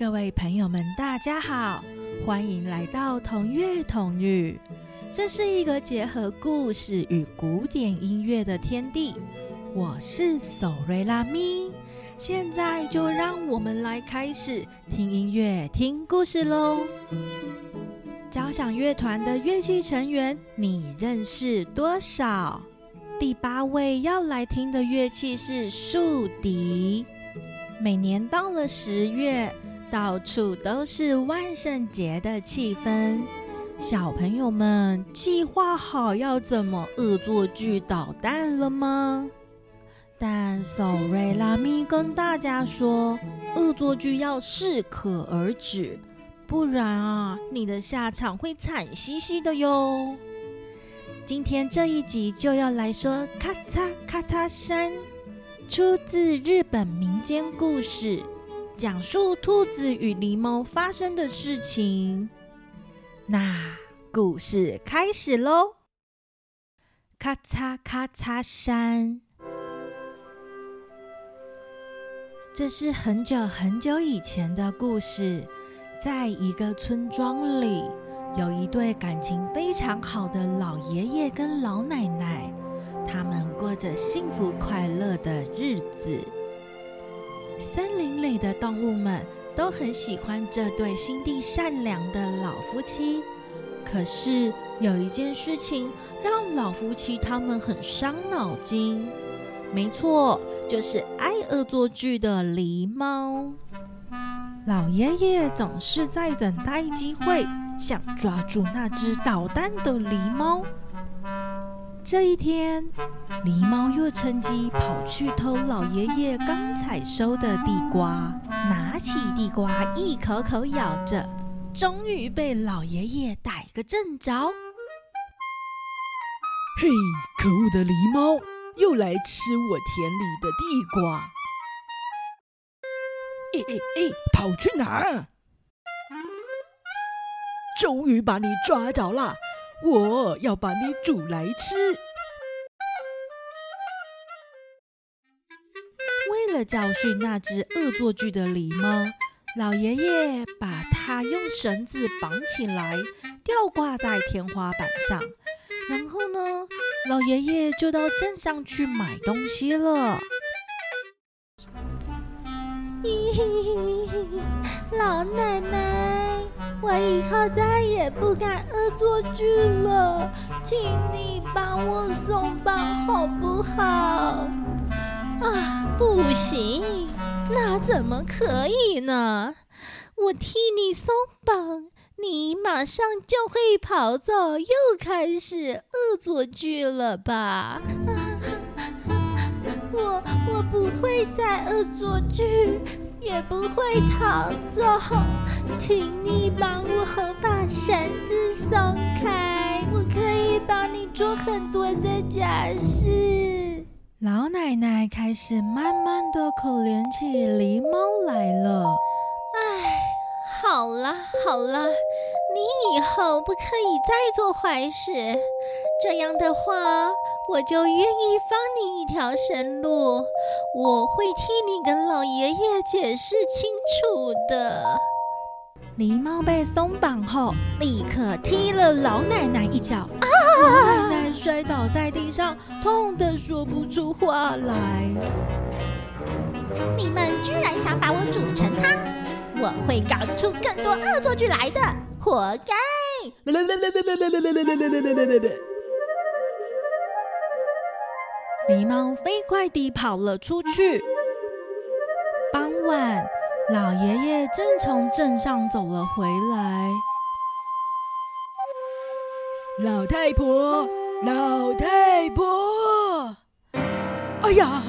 各位朋友们，大家好，欢迎来到同乐同语。这是一个结合故事与古典音乐的天地。我是索瑞拉咪，现在就让我们来开始听音乐、听故事喽。交响乐团的乐器成员，你认识多少？第八位要来听的乐器是竖笛。每年到了十月，到处都是万圣节的气氛。小朋友们计划好要怎么恶作剧捣蛋了吗？但索瑞拉咪跟大家说，恶作剧要适可而止，不然啊，你的下场会惨兮兮的哟。今天这一集就要来说咔嚓咔嚓山。出自日本民间故事，讲述兔子与狸猫发生的事情。那故事开始喽！咔嚓咔嚓山，这是很久很久以前的故事。在一个村庄里，有一对感情非常好的老爷爷跟老奶奶。他们过着幸福快乐的日子。森林里的动物们都很喜欢这对心地善良的老夫妻。可是有一件事情让老夫妻他们很伤脑筋。没错，就是爱恶作剧的狸猫。老爷爷总是在等待机会，想抓住那只捣蛋的狸猫。这一天，狸猫又趁机跑去偷老爷爷刚采收的地瓜，拿起地瓜一口口咬着，终于被老爷爷逮个正着。嘿，可恶的狸猫，又来吃我田里的地瓜！哎哎哎，跑去哪儿？终于把你抓着了！我要把你煮来吃。为了教训那只恶作剧的狸猫，老爷爷把它用绳子绑起来，吊挂在天花板上。然后呢，老爷爷就到镇上去买东西了。老奶奶。我以后再也不敢恶作剧了，请你帮我松绑好不好？啊，不行，那怎么可以呢？我替你松绑，你马上就会跑走，又开始恶作剧了吧？我我不会再恶作剧。也不会逃走，请你帮我把绳子松开，我可以帮你做很多的家事。老奶奶开始慢慢的可怜起狸猫来了。唉，好了好了，你以后不可以再做坏事，这样的话。我就愿意放你一条生路，我会替你跟老爷爷解释清楚的。狸猫被松绑后，立刻踢了老奶奶一脚，老奶奶摔倒在地上，痛得说不出话来。你们居然想把我煮成汤，我会搞出更多恶作剧来的，活该！狸猫飞快地跑了出去。傍晚，老爷爷正从镇上走了回来。老太婆，老太婆！哎呀，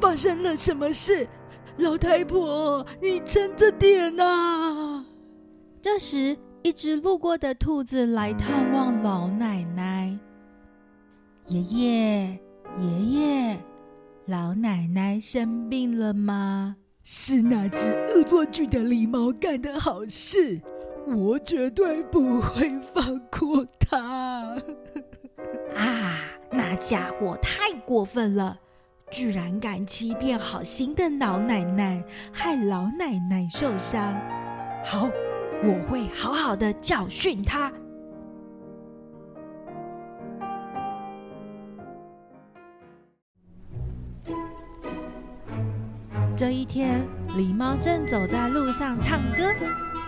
发生了什么事？老太婆，你撑着点呐！这时，一只路过的兔子来探望老奶奶。爷爷。爷爷，老奶奶生病了吗？是那只恶作剧的狸猫干的好事，我绝对不会放过它。啊，那家伙太过分了，居然敢欺骗好心的老奶奶，害老奶奶受伤。好，我会好好的教训他。这一天，狸猫正走在路上唱歌，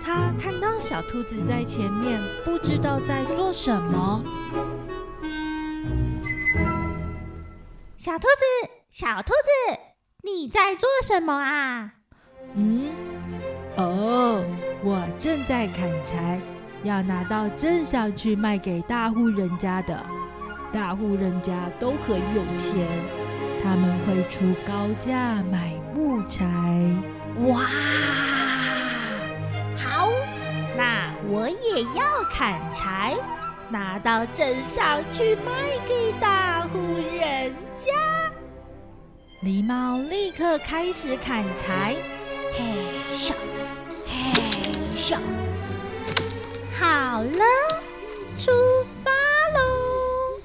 它看到小兔子在前面，不知道在做什么。小兔子，小兔子，你在做什么啊？嗯，哦，我正在砍柴，要拿到镇上去卖给大户人家的。大户人家都很有钱，他们会出高价买柴。哇，好，那我也要砍柴，拿到镇上去卖给大户人家。狸猫立刻开始砍柴，嘿咻，嘿咻，好了，出发喽！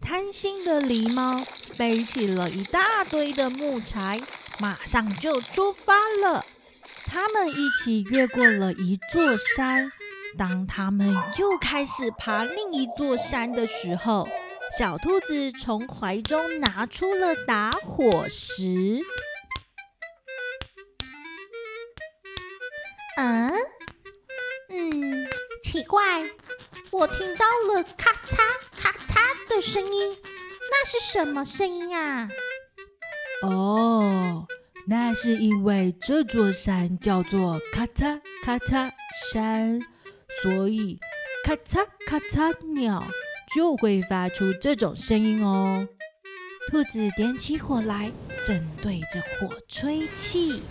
贪心的狸猫背起了一大堆的木材，马上就出发了。他们一起越过了一座山。当他们又开始爬另一座山的时候，小兔子从怀中拿出了打火石。嗯嗯，奇怪，我听到了咔嚓咔嚓的声音，那是什么声音啊？哦，那是因为这座山叫做咔嚓咔嚓山，所以咔嚓咔嚓鸟就会发出这种声音哦。兔子点起火来，正对着火吹气。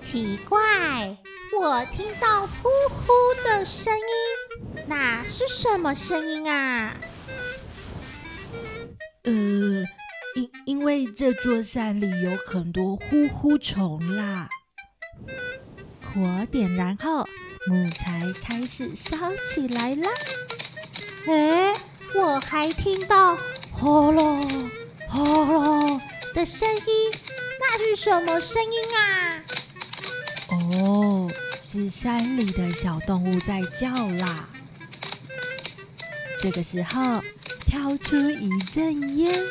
奇怪，我听到呼呼的声音，那是什么声音啊？呃，因因为这座山里有很多呼呼虫啦。火点燃后，木材开始烧起来啦。哎，我还听到轰隆轰隆的声音，那是什么声音啊？哦，是山里的小动物在叫啦。这个时候，飘出一阵烟。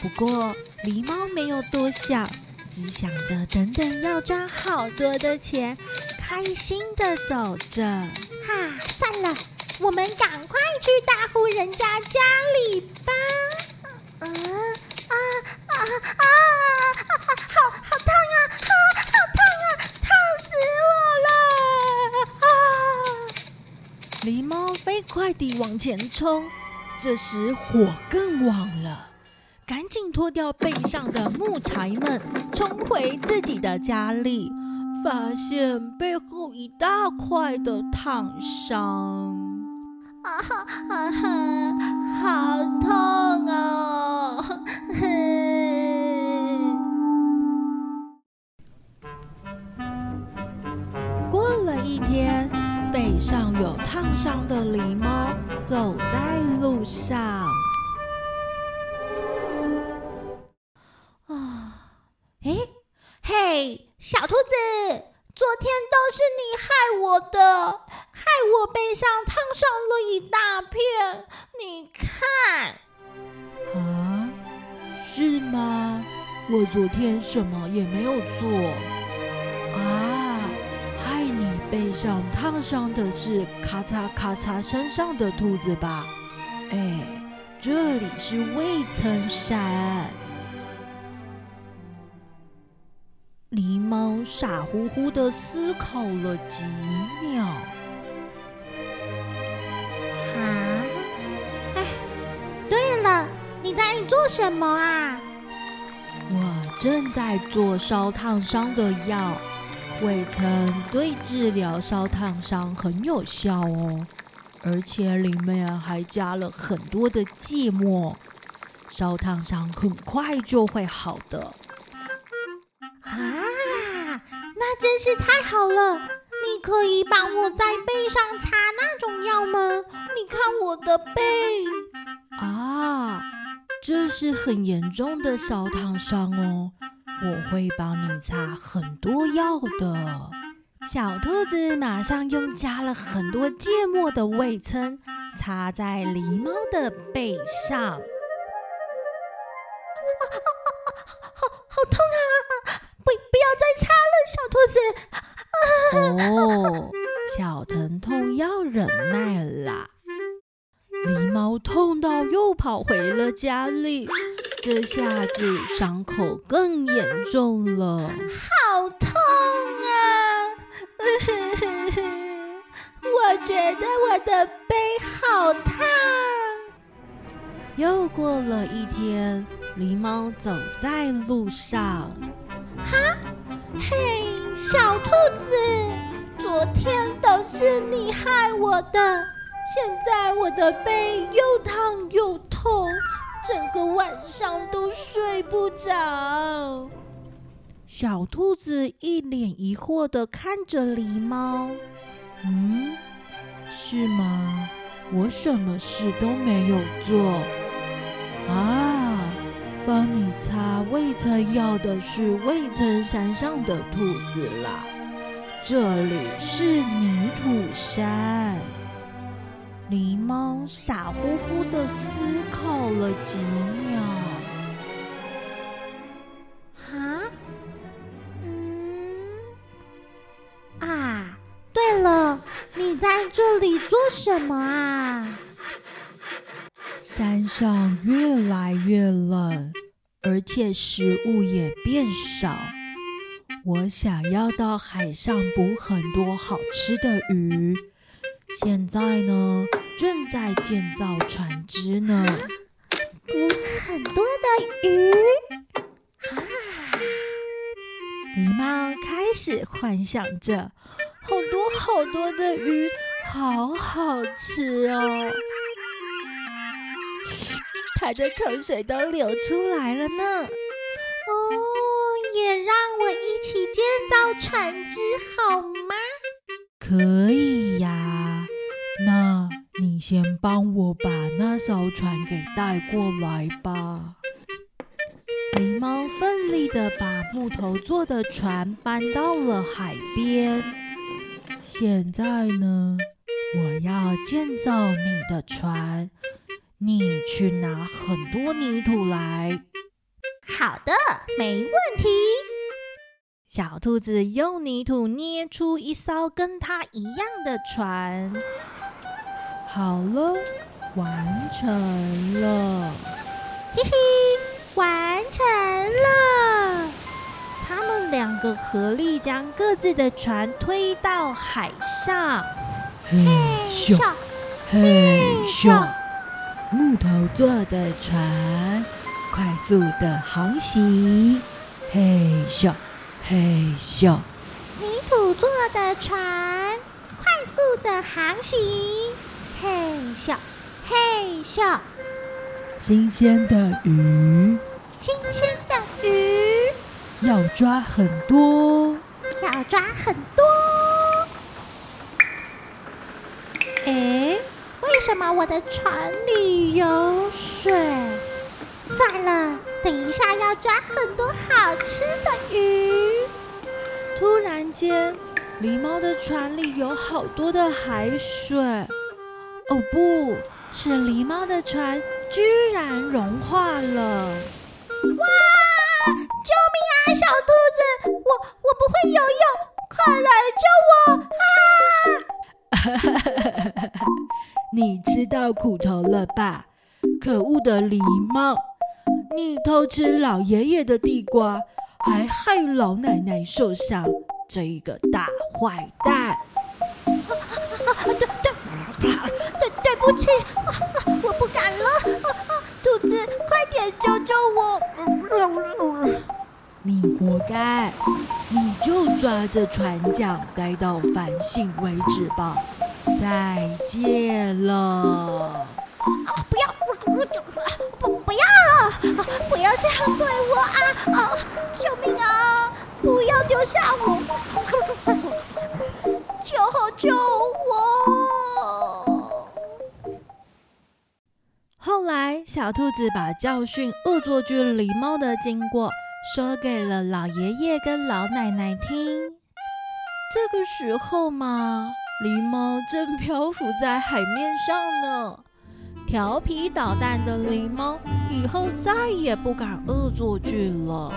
不过，狸猫没有多想，只想着等等要赚好多的钱，开心的走着。哈，算了，我们赶快去大户人家家里吧。嗯啊啊啊！好好烫啊！好好烫啊！烫死我了！啊！狸猫飞快地往前冲，这时火更旺了，脱掉背上的木柴们，冲回自己的家里，发现背后一大块的烫伤。啊哈啊哈，我昨天什么也没有做。啊，害你背上烫伤的是咔嚓咔嚓身上的兔子吧？哎，这里是未曾山。狸猫傻乎乎的思考了几秒。啊，哎，对了，你在做什么啊？我正在做烧烫伤的药，未曾对治疗烧烫伤很有效哦，而且里面还加了很多的芥末，烧烫伤很快就会好的。啊，那真是太好了！你可以帮我在背上擦那种药吗？你看我的背。啊，这是很严重的烧烫伤哦，我会帮你擦很多药的。小兔子马上用加了很多芥末的味噌擦在狸猫的背上。啊啊啊！好好痛啊！不，不要再擦了，小兔子。哦，小疼痛要忍耐啦。狸猫痛到又跑回了家里，这下子伤口更严重了。好痛啊！我觉得我的背好烫。又过了一天，狸猫走在路上。哈，嘿，小兔子，昨天都是你害我的，现在我的背又烫又痛，整个晚上都睡不着。小兔子一脸疑惑的看着狸猫，嗯，是吗？我什么事都没有做啊！帮你擦未曾要的是未曾山上的兔子啦，这里是泥土山。狸猫傻乎乎的思考了几秒。啊，嗯，啊，对了你在这里做什么啊？山上越来越冷，而且食物也变少。我想要到海上捕很多好吃的鱼。现在呢，正在建造船只呢。捕很多的鱼啊！狸猫开始幻想着。好多好多的鱼，好好吃哦！它的口水都流出来了呢。哦，也让我一起建造船只好吗？可以先帮我把那艘船给带过来吧。狸猫奋力的把木头做的船搬到了海边。现在呢，我要建造你的船，你去拿很多泥土来。好的，没问题。小兔子用泥土捏出一艘跟它一样的船。好了，完成了。嘿嘿，完成了。他们两个合力将各自的船推到海上，嘿咻，嘿咻，木头做的船快速的航行，嘿咻，嘿咻，泥土做的船快速的航行，嘿咻，嘿咻，新鲜的鱼，新鲜的鱼。要抓很多，要抓很多。哎，为什么我的船里有水？算了，等一下要抓很多好吃的鱼。突然间，狸猫的船里有好多的海水。哦，不是，狸猫的船居然融化了！哇！救命啊，小兔子！我我不会游泳，快来救我啊！你吃到苦头了吧？可恶的狸猫，你偷吃老爷爷的地瓜，还害老奶奶受伤，这一个大坏蛋！对不起，我不敢了。兔子，快点救救我！你活该！你就抓着船桨待到反省为止吧！再见了！啊！不要！不不要！不要这样对我啊！啊！救命啊！不要丢下我！小兔子把教训恶作剧狸猫的经过。说给了老爷爷跟老奶奶听。这个时候嘛，狸猫正漂浮在海面上呢。调皮捣蛋的狸猫以后再也不敢恶作剧了。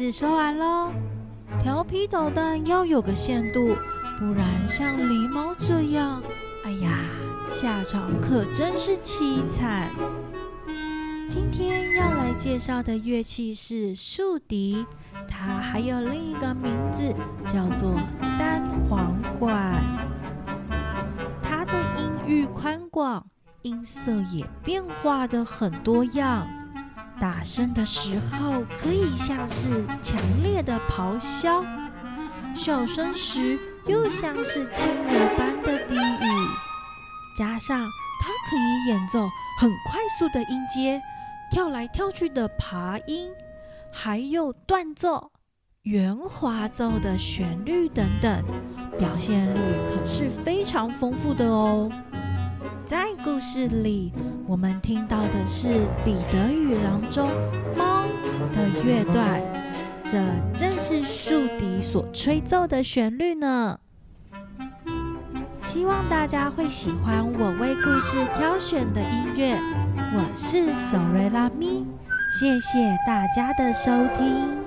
事说完喽。调皮捣蛋要有个限度，不然像狸猫这样，哎呀，下场可真是凄惨。今天要来介绍的乐器是竖笛，它还有另一个名字叫做单簧管。它的音域宽广，音色也变化的很多样。大声的时候，可以像是强烈的咆哮；小声时，又像是轻柔般的低语。加上它可以演奏很快速的音阶、跳来跳去的爬音，还有断奏、圆滑奏的旋律等等，表现力可是非常丰富的哦。在故事里，我们听到的是《彼得与狼》中猫的乐段，这正是竖笛所吹奏的旋律呢。希望大家会喜欢我为故事挑选的音乐。我是索瑞拉咪，谢谢大家的收听。